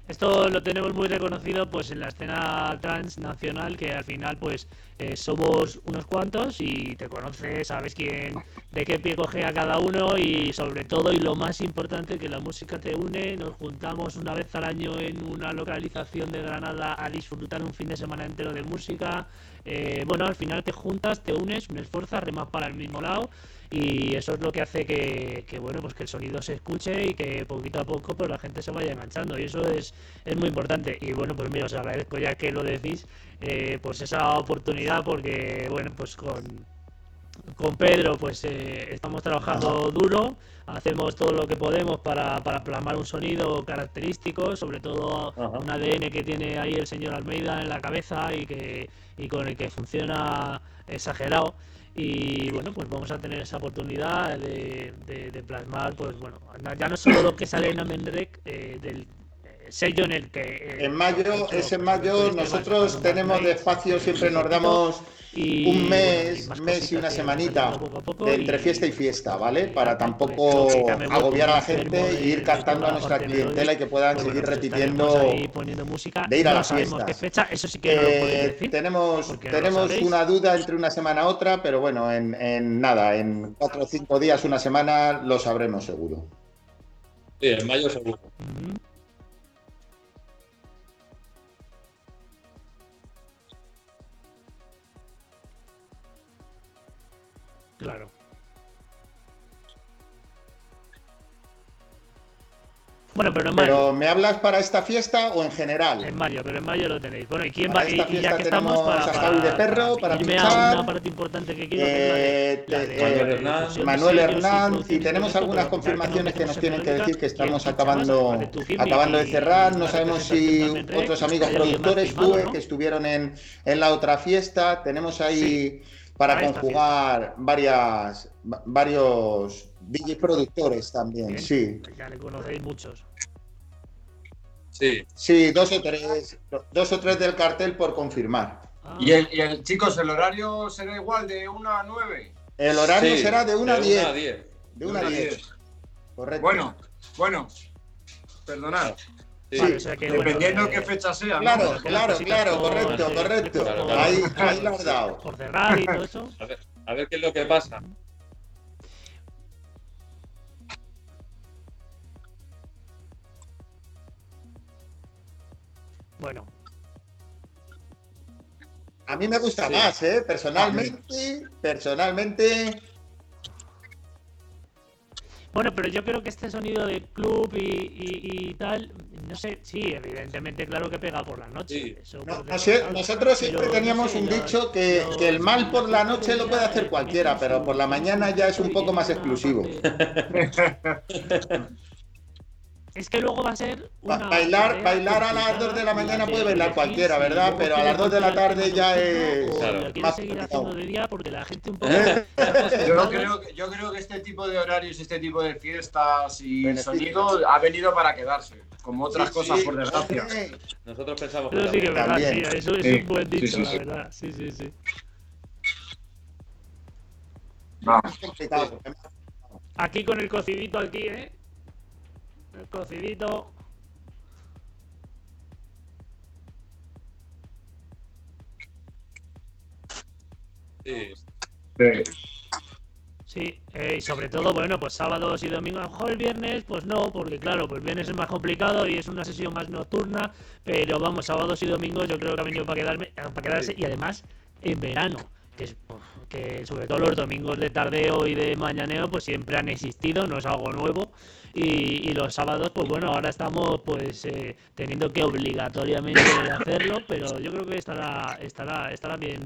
Esto lo tenemos muy reconocido pues en la escena transnacional que al final pues eh, somos unos cuantos y te conoces, sabes quién, de qué pie coge a cada uno y sobre todo y lo más importante que la música te une, nos juntamos una vez al año en una localización de Granada a disfrutar un fin de semana entero de música. Eh, bueno, al final te juntas, te unes, me esfuerzas, remas para el mismo lado y eso es lo que hace que, bueno pues que el sonido se escuche y que poquito a poco pues la gente se vaya enganchando y eso es, es muy importante y bueno pues mira os agradezco ya que lo decís eh, pues esa oportunidad porque bueno pues con con Pedro pues eh, estamos trabajando duro, hacemos todo lo que podemos para, para plasmar un sonido característico, sobre todo un ADN que tiene ahí el señor Almeida en la cabeza y que y con el que funciona exagerado. Y bueno pues vamos a tener esa oportunidad de, de, plasmar pues bueno ya no solo lo que sale en Amenrec eh, del sello en el que eh, en mayo es en mayo nosotros tenemos de espacio siempre nos damos un mes, mes y una semanita entre fiesta y fiesta, ¿vale? Para tampoco agobiar a la gente e ir captando a nuestra clientela y que puedan seguir repitiendo de ir a las fiestas. Eso sí que tenemos tenemos una duda entre una semana a otra, pero bueno, en, nada, en cuatro o cinco días, una semana, lo sabremos seguro. Sí, en mayo seguro. Claro. Bueno, pero en mayo. Pero ¿me hablas para esta fiesta o en general? En mayo, pero en mayo lo tenéis. Bueno, ¿y quién para va? Esta y, ya que estamos para, a Javi de Perro, para, para pinchar, una parte importante que quiero eh, que de, Manuel Hernán, Manuel Hernán y, tenemos algunas confirmaciones que nos tienen que decir que estamos acabando acabando de cerrar. No sabemos si otros amigos productores que estuvieron en, en la otra fiesta. Tenemos ahí para conjugar varias varios DJ productores también, sí. Ya le conocéis muchos. Sí. Sí, dos o tres, dos o tres del cartel por confirmar. Ah. ¿Y, el, y el, chicos, el horario será igual de 1 a 9? El horario será de 1 a 10. De 1 a 10. Correcto. Bueno, bueno, perdonad. Sí, dependiendo de qué fecha sea. Claro, claro, claro, correcto, correcto. ahí, ahí lo has dado. Por cerrar y todo eso. A ver, a ver qué es lo que pasa. Bueno. A mí me gusta más, ¿eh? Personalmente, personalmente, bueno, pero yo creo que este sonido de club y, tal, no sé, sí, evidentemente, claro que pega por la noche. nosotros siempre teníamos un dicho que, que, el mal por la noche lo puede hacer cualquiera, pero por la mañana ya es un poco más exclusivo. Es que luego va a ser. bailar bailar a las 2 de la mañana puede bailar cualquiera, ¿verdad? Pero a las 2 de la tarde ya es. Claro. Más seguir haciendo de día porque la gente un poco. yo, creo, yo creo que este tipo de horarios, este tipo de fiestas y sonido ha venido para quedarse. Como otras cosas, por desgracia. Nosotros pensamos que. Eso sí que es verdad, sí, eso es un buen dicho, la verdad. Sí, sí, sí. Aquí con el cocidito aquí, ¿eh? El cocidito. Sí. Sí, eh, y sobre todo, bueno, pues sábados y domingos, a lo mejor el viernes, pues no, porque claro, pues el viernes es más complicado y es una sesión más nocturna, pero vamos, sábados y domingos yo creo que ha venido para, quedarme, para quedarse y además en verano, que, es, que sobre todo los domingos de tardeo y de mañaneo, pues siempre han existido, no es algo nuevo, y, los sábados, pues bueno, ahora estamos pues eh, teniendo que obligatoriamente hacerlo, pero yo creo que estará estará estará bien.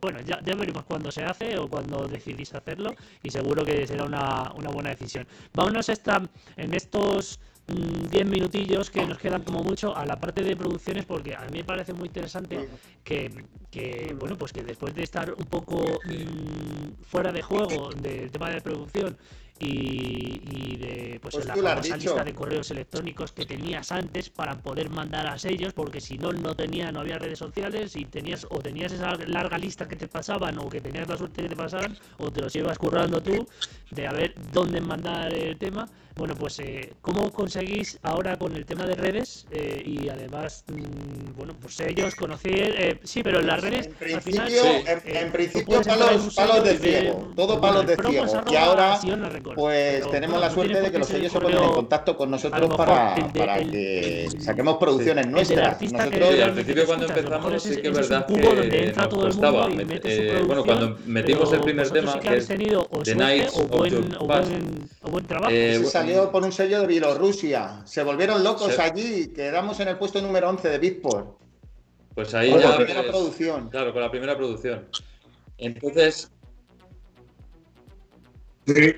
Bueno, ya, ya veremos cuándo se hace o cuándo decidís hacerlo y seguro que será una, una buena decisión. Vámonos esta, en estos 10 mm, minutillos que nos quedan como mucho a la parte de producciones porque a mí me parece muy interesante que, que bueno pues que después de estar un poco mm, fuera de juego del tema de producción y, de pues, pues la famosa lista de correos electrónicos que tenías antes para poder mandar a sellos, porque si no, no tenía, no había redes sociales y tenías o tenías esa larga lista que te pasaban o que tenías la suerte que te pasaran o te los ibas currando tú de a ver dónde mandar el tema bueno, pues, eh, ¿cómo conseguís ahora con el tema de redes? Eh, y además, mm, bueno, pues ellos conocer. Eh, sí, pero en las redes. En principio, en, principio palos, palos de ciego. Todo palos de ciego. Y ahora, pues tenemos la suerte de que los sellos se ponen en contacto con nosotros para, para que saquemos producciones nuestras. Nosotros, al principio, cuando empezamos, sí que es verdad que nos costaba. Bueno, cuando metimos el primer tema, que es The Night of Your trabajo salió por un sello de Bielorrusia. Se volvieron locos allí quedamos en el puesto número 11 de Beatport. Pues ahí con ya. la primera producción. Claro, con la primera producción. Entonces. Sí.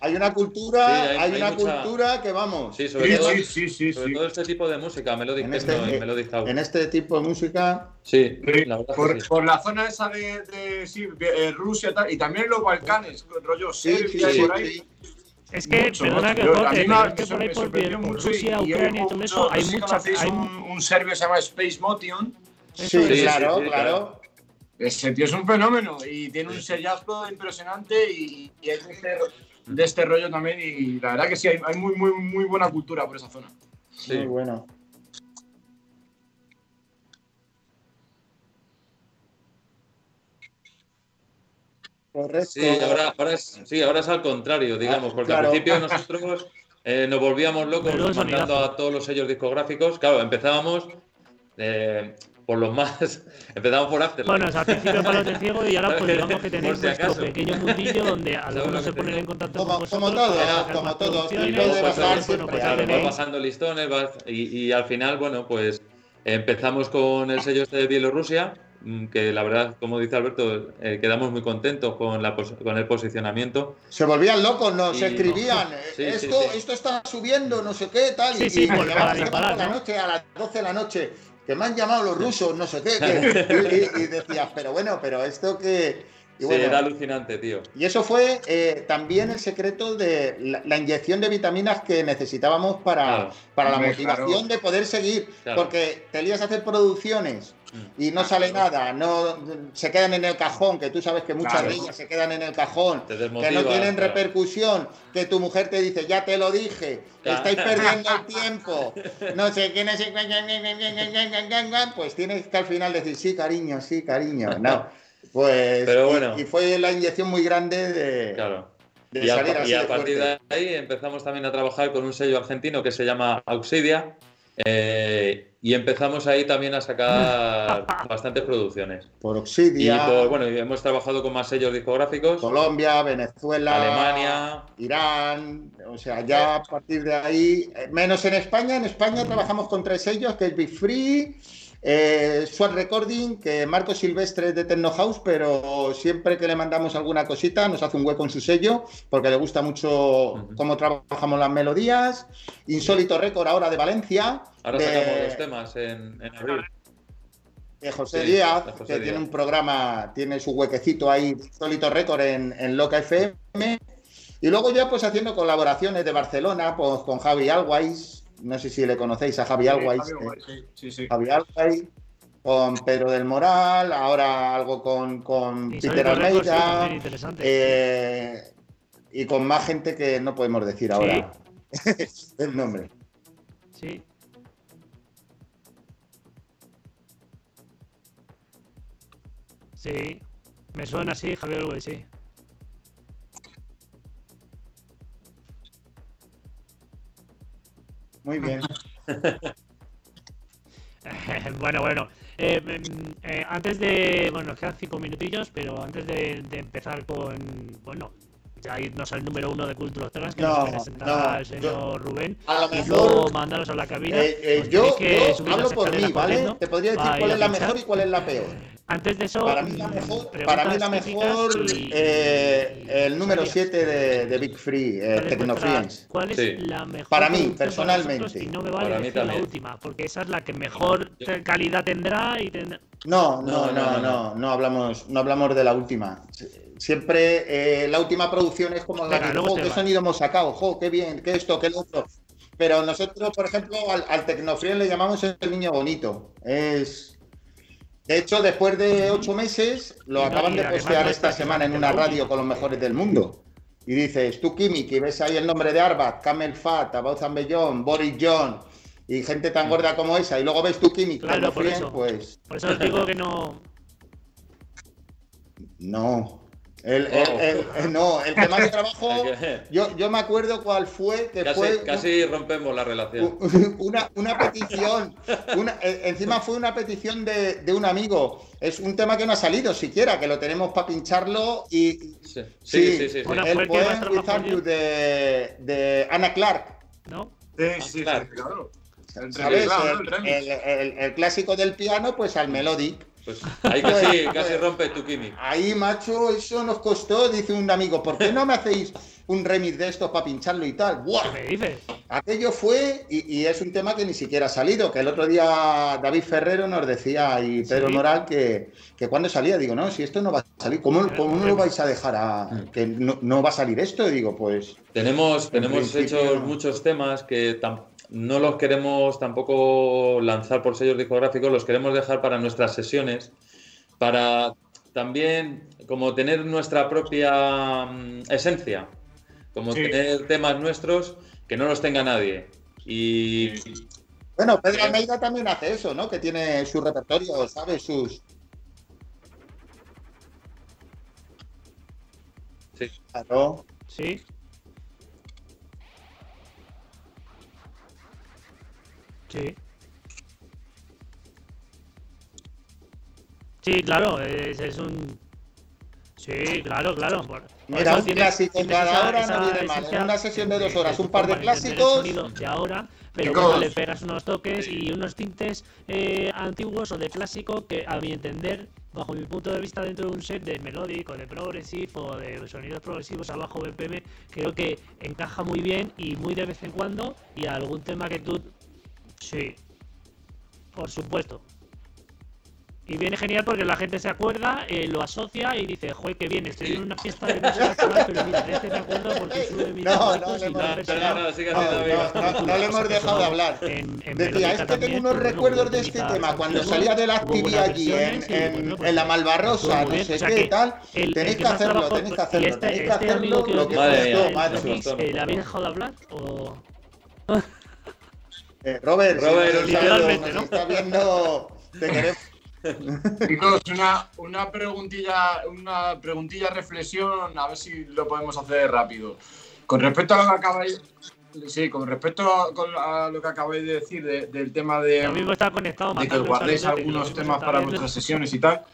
Hay una cultura, hay, una cultura que vamos. Sí, sobre, todo, sí, sobre todo este tipo de música, Melodic en este, y Melodic House. En este tipo de música. Sí, la verdad por, por, la zona esa de, de, de Rusia y también los Balcanes, rollo Serbia y por ahí. Es que, perdona que es que por ahí por Rusia, Ucrania y todo eso, hay mucha... Hay un, un serbio que se llama Space Motion. Sí, claro, claro. Ese tío es un fenómeno y tiene un sellazo impresionante y, y es de este, de este, rollo también y la verdad que sí, hay, hay, muy, muy, muy buena cultura por esa zona. Sí, muy bueno. Sí, ahora, ahora, es, sí, ahora es al contrario, digamos, porque al principio nosotros eh, nos volvíamos locos mandando a todos los sellos discográficos. Claro, empezábamos eh, por los más. empezamos por After. Bueno, al principio para de ciego y ahora pues digamos que tenéis si vuestro pequeño mundillo donde algunos se ponen en contacto como, con vosotros. Como todos, como todos. Y luego pues, bueno, pues, vas pasando listones y, y, al final, bueno, pues empezamos con el sello este de Bielorrusia que la verdad, como dice Alberto, eh, quedamos muy contentos con, la, con el posicionamiento. Se volvían locos, nos escribían, esto, esto está subiendo, no sé qué, tal, y, y por, la noche, a las 12 de la noche, que me han llamado los rusos, no sé qué, y, decías, pero bueno, pero esto que... sí, era alucinante, tío. Y eso fue eh, también el secreto de la, inyección de vitaminas que necesitábamos para, para la motivación de poder seguir. Porque te lías a hacer producciones y no sale nada, no se quedan en el cajón, que tú sabes que muchas de ellas se quedan en el cajón, que no tienen repercusión, que tu mujer te dice, ya te lo dije, estáis perdiendo el tiempo, no sé quién es, pues tienes que al final decir, sí, cariño, sí, cariño, no. Pues, y, fue la inyección muy grande de, claro. y a, partir de ahí empezamos también a trabajar con un sello argentino que se llama Auxidia, eh, y empezamos ahí también a sacar bastantes producciones. Por Oxidia. Y bueno, hemos trabajado con más sellos discográficos. Colombia, Venezuela, Alemania, Irán. O sea, ya a partir de ahí, eh, menos en España. En España trabajamos con tres sellos, que es Big Free. Eh, Recording, que Marco Silvestre es de Techno House, pero siempre que le mandamos alguna cosita nos hace un hueco en su sello, porque le gusta mucho cómo trabajamos las melodías. Insólito Record ahora de Valencia. Ahora sacamos los temas en, abril. De José Díaz, que tiene un programa, tiene su huequecito ahí, Insólito Record en, en Loca FM. Y luego ya pues haciendo colaboraciones de Barcelona pues, con Javi Alwais, no sé si le conocéis a Javi Alwais. Sí, Javi Alwais, con Pedro del Moral, ahora algo con, con Peter Almeida. Eh, y con más gente que no podemos decir ahora el nombre. Sí. Sí, me suena así, Javier Alwais, sí. Muy bien. bueno, bueno. Eh, mm, eh, antes de. Bueno, quedan cinco minutillos, pero antes de, empezar con. Bueno, ya irnos al número uno de Cultura Trans, que nos presentará el señor Rubén. A lo mejor, y luego mandaros a la cabina. Eh, yo, yo hablo por mí, ¿vale? Te podría decir cuál es la mejor y cuál es la peor. Antes de eso, para mí la mejor, para mí la mejor eh, el número 7 de, de, Big Free, eh, Tecnofriends. ¿Cuál es la mejor? Para mí, personalmente. y no me vale decir la última, porque esa es la que mejor calidad tendrá y tendrá... No, no, no, no, no, hablamos, no hablamos de la última. Siempre eh, la última producción es como la que, qué sonido hemos sacado, jo, qué bien, qué esto, qué lo otro. Pero nosotros, por ejemplo, al, al le llamamos el niño bonito. Es de hecho, después de ocho meses, lo acaban de postear esta semana en una radio con los mejores del mundo. Y dices, tú, Kimi, que ves ahí el nombre de Arbat, Camel Fat, About Zambellón, Boris John y gente tan gorda como esa, y luego ves tú, Kimi, claro, por eso. pues. Por eso os digo que no. No. El, oh. no, el tema de trabajo, yo, yo me acuerdo cuál fue. Que casi, fue casi rompemos la relación. Una, una petición, una, e, encima fue una petición de, de, un amigo. Es un tema que no ha salido siquiera, que lo tenemos para pincharlo y. Sí, sí, sí. sí, el poema de, de Anna Clark. ¿No? Sí, sí, claro. ¿Sabes? El, el, el, clásico del piano, pues al melodic. Pues ahí casi, casi rompe tu Kimi. Ahí, macho, eso nos costó, dice un amigo, ¿por qué no me hacéis un remix de esto para pincharlo y tal? ¡Buah! ¿Qué dices? Aquello fue, y, es un tema que ni siquiera ha salido, que el otro día David Ferrero nos decía y Pedro Moral que, que cuando salía, digo, no, si esto no va a salir, ¿cómo, cómo no lo vais a dejar a que no, va a salir esto? Y digo, pues... Tenemos, tenemos hechos muchos temas que tampoco no los queremos tampoco lanzar por sellos discográficos, los queremos dejar para nuestras sesiones, para también como tener nuestra propia mm, esencia, como tener temas nuestros que no los tenga nadie. Y bueno, Pedro Almeida también hace eso, ¿no? Que tiene su repertorio, ¿sabes? Sus Sí. Claro. Sí. Sí. Sí, claro, es, es un. Sí, claro, claro. Mira, un clásico cada hora no viene mal. En una sesión de dos horas, un par de clásicos. De ahora, pero bueno, le pegas unos toques y unos tintes eh, antiguos o de clásico que, a mi entender, bajo mi punto de vista, dentro de un set de melódico, de progressive o de sonidos progresivos a bajo BPM, creo que encaja muy bien y muy de vez en cuando. Y algún tema que tú. Sí, por supuesto. Y viene genial porque la gente se acuerda, eh, lo asocia y dice, joder, qué bien, estoy en una fiesta de música actual, pero mira, este me acuerdo porque sube mi No, no, no, no, le hemos dejado de hablar. Decía, es que tengo unos recuerdos de este tema, cuando salía de la actividad allí en, en, en la Malvarrosa, no sé qué tal, tenéis que hacerlo, tenéis que hacerlo, tenéis que hacerlo, lo que madre. ¿Le habéis dejado de hablar o...? Eh, Robert, Robert si literalmente, ¿no? está viendo, te queremos. Chicos, una, una preguntilla, una preguntilla reflexión, a ver si lo podemos hacer rápido. Con respecto a lo que acabáis, sí, con respecto a, lo que acabáis de decir del tema de, mismo está conectado de que guardéis algunos temas para vuestras sesiones y tal,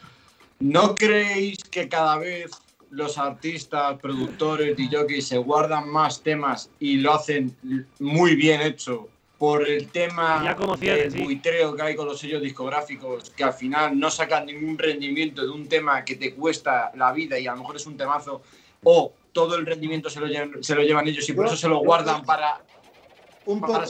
¿no creéis que cada vez los artistas, productores, y se guardan más temas y lo hacen muy bien hecho por el tema del buitreo que hay con los sellos discográficos, que al final no sacan ningún rendimiento de un tema que te cuesta la vida y a lo mejor es un temazo, o todo el rendimiento se lo llevan, se lo llevan ellos y por eso se lo guardan para, un poco,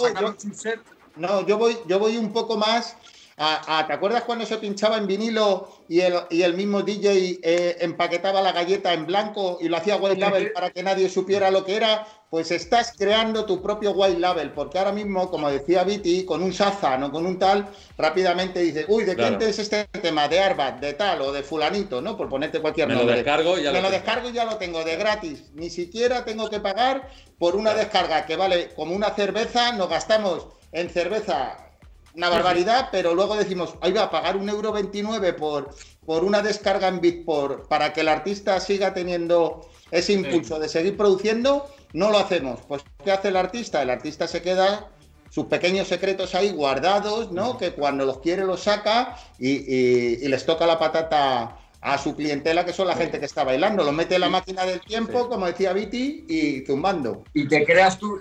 No, yo voy, yo voy un poco más ¿Te acuerdas cuando se pinchaba en vinilo y el, y el mismo DJ eh, empaquetaba la galleta en blanco y lo hacía white label para que nadie supiera lo que era? Pues estás creando tu propio white label, porque ahora mismo, como decía Viti, con un Shazam o con un tal, rápidamente dices, uy, ¿de quién es este tema? De Arbat, de tal o de fulanito, ¿no? Por ponerte cualquier Me nombre. Lo descargo y ya Me lo, descargo y ya lo tengo de gratis. Ni siquiera tengo que pagar por una descarga que vale como una cerveza, nos gastamos en cerveza una barbaridad, pero luego decimos, ahí va a pagar un euro 29 por, por una descarga en Bitport para que el artista siga teniendo ese impulso de seguir produciendo, no lo hacemos. Pues, ¿qué hace el artista? El artista se queda sus pequeños secretos ahí guardados, ¿no? Que cuando los quiere los saca y, les toca la patata a su clientela, que son la gente que está bailando. Lo mete en la máquina del tiempo, como decía Viti, y zumbando. Y te creas tú.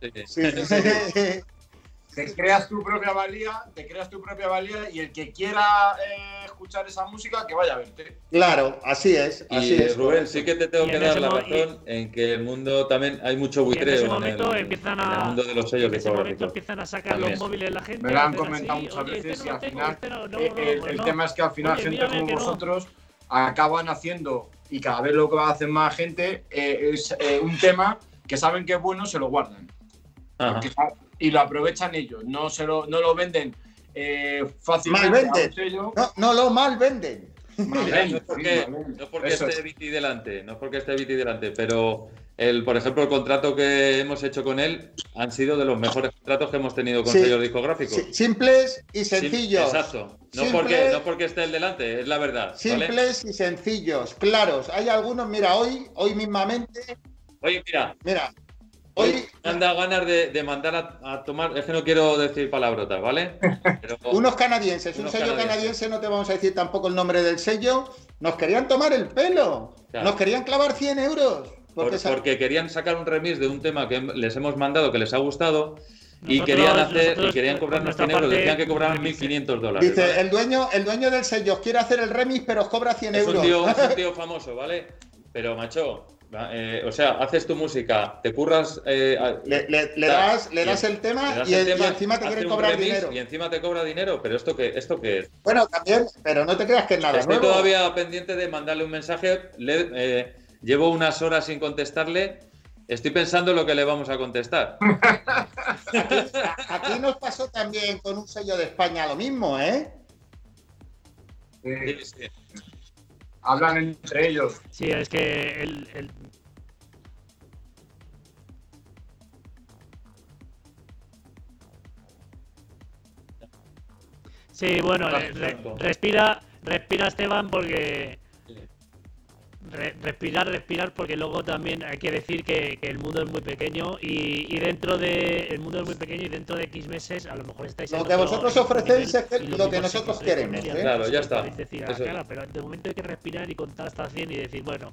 Sí, sí, te creas tu propia valía, te creas tu propia valía y el que quiera eh, escuchar esa música, que vaya a verte. Claro, así es. Así y Rubén, sí que te tengo que dar la razón en que el mundo también hay mucho buitreo en, el, mundo de los sellos en ese momento empiezan a sacar los móviles la gente. Me lo han comentado muchas veces este y al final eh, el, tema es que al final gente como vosotros acaban haciendo y cada vez lo que va a hacer más gente eh, es un tema que saben que es bueno, se lo guardan. Y lo aprovechan ellos, no, se lo, no lo venden eh, fácilmente. Mal venden. No, no lo mal venden. no es porque, no porque esté Viti delante, no es porque esté Viti delante, pero el, por ejemplo, el contrato que hemos hecho con él han sido de los mejores contratos que hemos tenido con sellos discográficos. simples y sencillos. exacto. No, porque, no porque esté el delante, es la verdad. Simples y sencillos, claros. Hay algunos, mira, hoy, hoy mismamente Oye, mira. Mira. Hoy me han dado ganas de, mandar a, tomar. Es que no quiero decir palabrotas, ¿vale? unos canadienses, un sello canadiense, no te vamos a decir tampoco el nombre del sello. Nos querían tomar el pelo. Nos querían clavar 100 euros. Porque, querían sacar un remix de un tema que les hemos mandado que les ha gustado. y querían hacer y querían cobrarnos 100 euros, decían que cobraban 1.500 dólares. Dice, el, dueño, el dueño del sello quiere hacer el remix, pero os cobra 100 euros. Es un tío famoso, ¿vale? Pero, macho, eh, o sea, haces tu música, te curras. Eh, le, das, le das el tema, y, encima te quieren cobrar dinero. Y encima te cobra dinero, pero ¿esto qué, esto qué es? Bueno, también, pero no te creas que es nada. Estoy todavía pendiente de mandarle un mensaje. Eh, llevo unas horas sin contestarle. Estoy pensando lo que le vamos a contestar. aquí, nos pasó también con un sello de España lo mismo, ¿eh? Sí, sí hablan entre ellos. Sí, es que el, Sí, bueno, respira, respira Esteban porque respirar, respirar, porque luego también hay que decir que, el mundo es muy pequeño y, dentro de el mundo es muy pequeño y dentro de X meses a lo mejor estáis lo que vosotros ofrecéis es lo, que nosotros queremos. ¿eh? Claro, ya está. pero de momento hay que respirar y contar hasta 100 y decir, bueno,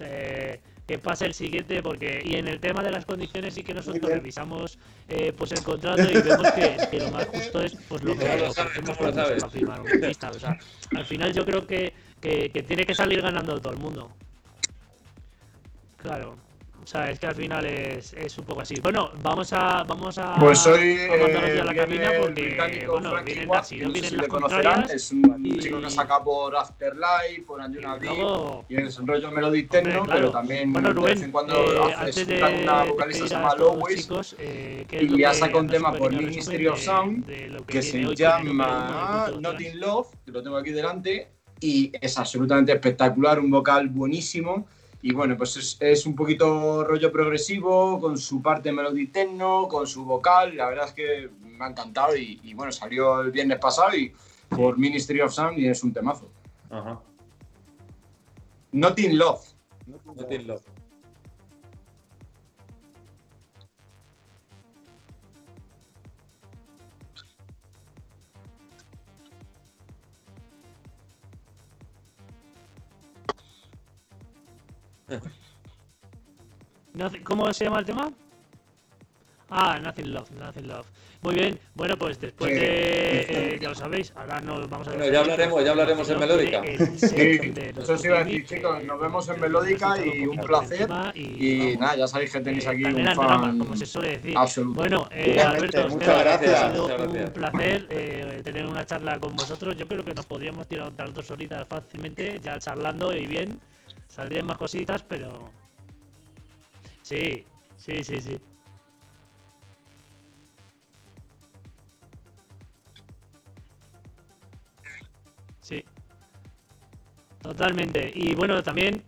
eh, que pase el siguiente porque y en el tema de las condiciones sí que nosotros revisamos eh, pues el contrato y vemos que, lo más justo es pues lo que hacemos para firmar un pista, o sea, al final yo creo que, que, que tiene que salir ganando todo el mundo. Claro sea, es que al final es, es un poco así. Bueno, vamos a vamos a pues soy a la cabina porque bueno, vienen las, vienen las conocerán, es un chico que saca por Afterlife, por Anjuna y es un rollo melody techno, pero también bueno, Rubén, de vez en cuando eh, hace de, una vocalista que se llama Lois eh, y ya saca un tema por Ministry of Sound que se llama Not in Love, que lo tengo aquí delante y es absolutamente espectacular, un vocal buenísimo y bueno, pues es, un poquito rollo progresivo, con su parte melody techno, con su vocal. La verdad es que me ha encantado y, bueno, salió el viernes pasado y por Ministry of Sound y es un temazo. Ajá. Not in Love. Not in Love. ¿Cómo se llama el tema? Ah, Nothing Love, Nothing Love. Muy bien, bueno, pues después de. Eh, ya lo sabéis, ahora nos vamos a ver. ya hablaremos, ya hablaremos en Melódica. Sí, eso sí iba a decir, chicos. Nos vemos en Melódica y un placer. Y, nada, ya sabéis que tenéis aquí un fan. como se suele decir. Absoluto. Bueno, eh, Alberto, muchas gracias. Ha sido un placer eh, tener una charla con vosotros. Yo creo que nos podríamos tirar otras dos horitas fácilmente, ya charlando y bien. Saldrían más cositas, pero. Sí, sí, sí, sí. Sí. Totalmente. Y bueno, también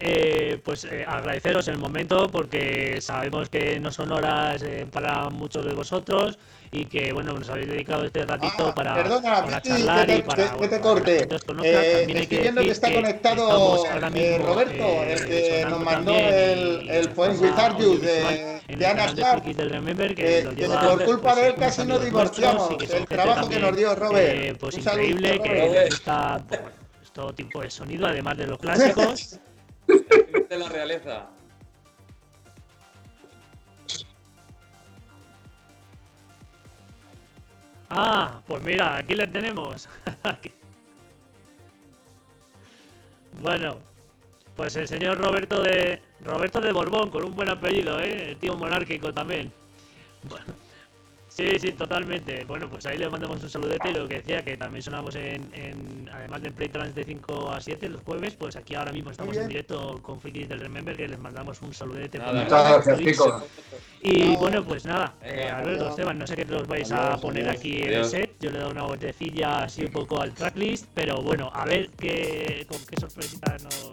eh, pues eh, agradeceros el momento porque sabemos que no son horas eh, para muchos de vosotros y que bueno nos habéis dedicado este ratito ah, para, perdona, charlar que te, y para, que, te corte. eh, estoy viendo que está conectado Roberto, el que nos mandó el, el Poem Without You de, de Ana Clark. Que, por culpa de él casi nos divorciamos. El trabajo que nos dio Robert. pues increíble que está todo tipo de sonido, además de los clásicos. de la realeza. Ah, pues mira, aquí le tenemos. bueno, pues el señor Roberto de Roberto de Borbón, con un buen apellido, ¿eh? El tío monárquico también. Bueno. Sí, sí, totalmente. Bueno, pues ahí le mandamos un saludete y lo que decía, que también sonamos en, además del Playtrans de 5 a 7 los jueves, pues aquí ahora mismo estamos en directo con Frikis del Remember, que les mandamos un saludete. Muchas gracias, Y bueno, pues nada, eh, Alberto, Esteban, no sé qué los vais a poner aquí en el set, yo le he dado una vueltecilla así un poco al tracklist, pero bueno, a ver qué, con qué sorpresita nos